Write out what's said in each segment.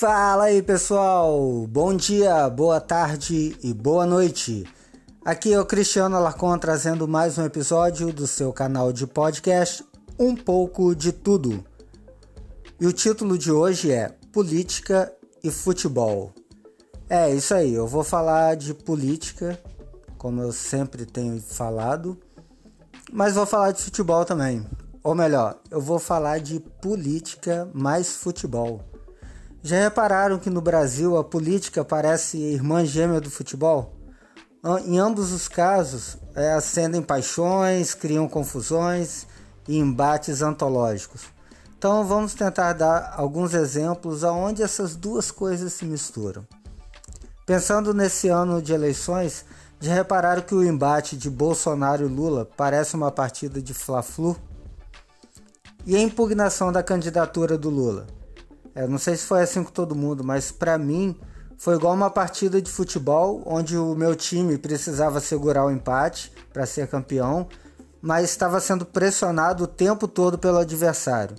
Fala aí pessoal, bom dia, boa tarde e boa noite. Aqui é o Cristiano Alarcon trazendo mais um episódio do seu canal de podcast Um pouco de Tudo. E o título de hoje é Política e Futebol. É isso aí, eu vou falar de política, como eu sempre tenho falado, mas vou falar de futebol também. Ou melhor, eu vou falar de política mais futebol. Já repararam que no Brasil a política parece irmã gêmea do futebol? Em ambos os casos, é, acendem paixões, criam confusões e embates antológicos. Então vamos tentar dar alguns exemplos aonde essas duas coisas se misturam. Pensando nesse ano de eleições, já repararam que o embate de Bolsonaro e Lula parece uma partida de Fla-Flu? E a impugnação da candidatura do Lula? Eu não sei se foi assim com todo mundo, mas para mim foi igual uma partida de futebol onde o meu time precisava segurar o empate para ser campeão, mas estava sendo pressionado o tempo todo pelo adversário.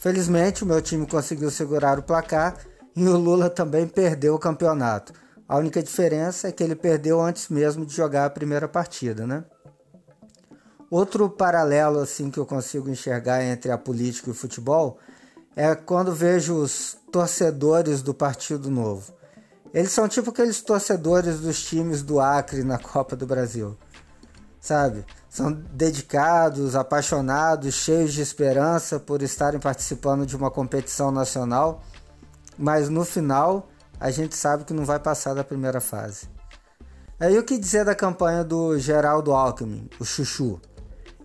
Felizmente, o meu time conseguiu segurar o placar e o Lula também perdeu o campeonato. A única diferença é que ele perdeu antes mesmo de jogar a primeira partida, né? Outro paralelo assim que eu consigo enxergar entre a política e o futebol é quando vejo os torcedores do Partido Novo. Eles são tipo aqueles torcedores dos times do Acre na Copa do Brasil. Sabe? São dedicados, apaixonados, cheios de esperança por estarem participando de uma competição nacional, mas no final a gente sabe que não vai passar da primeira fase. Aí o que dizer da campanha do Geraldo Alckmin, o Chuchu?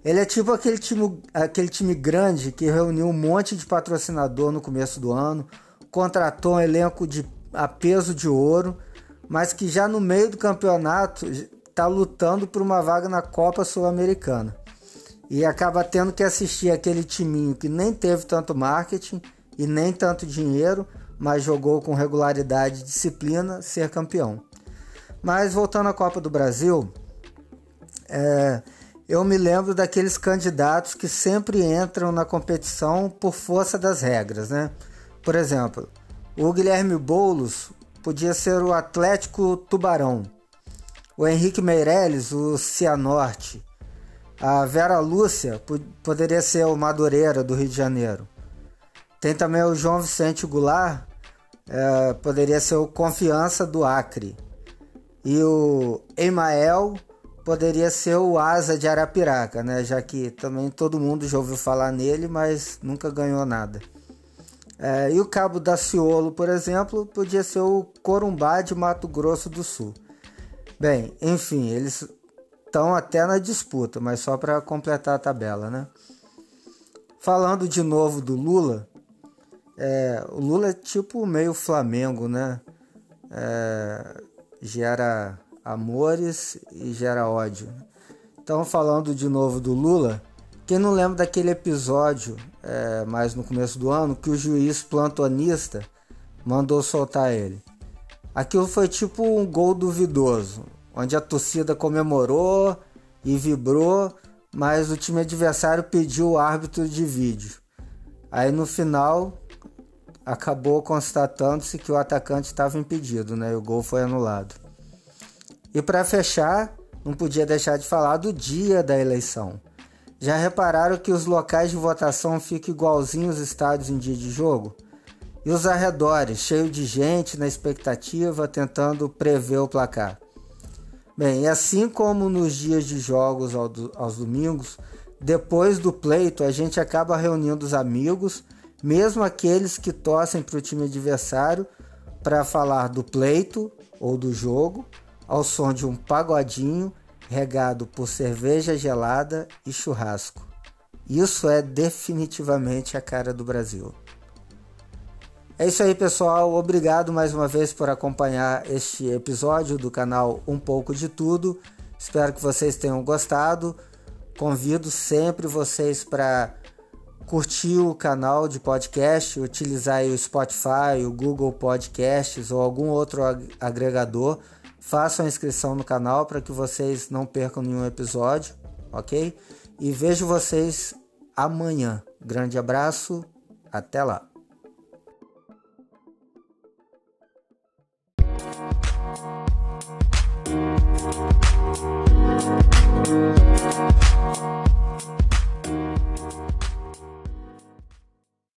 Ele é tipo aquele time, aquele time grande que reuniu um monte de patrocinador no começo do ano, contratou um elenco de a peso de ouro, mas que já no meio do campeonato está lutando por uma vaga na Copa Sul-Americana. E acaba tendo que assistir aquele timinho que nem teve tanto marketing e nem tanto dinheiro, mas jogou com regularidade e disciplina ser campeão. Mas voltando à Copa do Brasil, é, eu me lembro daqueles candidatos que sempre entram na competição por força das regras, né? Por exemplo, o Guilherme Boulos podia ser o Atlético Tubarão, o Henrique Meirelles, o Cianorte, a Vera Lúcia poderia ser o Madureira do Rio de Janeiro. Tem também o João Vicente Goulart, é, poderia ser o Confiança do Acre. E o Emael poderia ser o Asa de Arapiraca, né? Já que também todo mundo já ouviu falar nele, mas nunca ganhou nada. É, e o Cabo da Ciolo, por exemplo, podia ser o Corumbá de Mato Grosso do Sul. Bem, enfim, eles estão até na disputa, mas só para completar a tabela, né? Falando de novo do Lula, é, o Lula é tipo meio Flamengo, né? É, gera amores e gera ódio. Então, falando de novo do Lula, quem não lembra daquele episódio, é, mais no começo do ano, que o juiz plantonista mandou soltar ele? Aquilo foi tipo um gol duvidoso, onde a torcida comemorou e vibrou, mas o time adversário pediu o árbitro de vídeo. Aí no final acabou constatando-se que o atacante estava impedido, né? E o gol foi anulado. E para fechar, não podia deixar de falar do dia da eleição. Já repararam que os locais de votação ficam igualzinhos os estádios em dia de jogo? E os arredores, cheio de gente na expectativa, tentando prever o placar. Bem, assim como nos dias de jogos aos domingos, depois do pleito a gente acaba reunindo os amigos, mesmo aqueles que torcem para o time adversário, para falar do pleito ou do jogo ao som de um pagodinho regado por cerveja gelada e churrasco. Isso é definitivamente a cara do Brasil. É isso aí, pessoal. Obrigado mais uma vez por acompanhar este episódio do canal Um Pouco de Tudo. Espero que vocês tenham gostado. Convido sempre vocês para curtir o canal de podcast, utilizar o Spotify, o Google Podcasts ou algum outro agregador Façam a inscrição no canal para que vocês não percam nenhum episódio, ok? E vejo vocês amanhã. Grande abraço, até lá!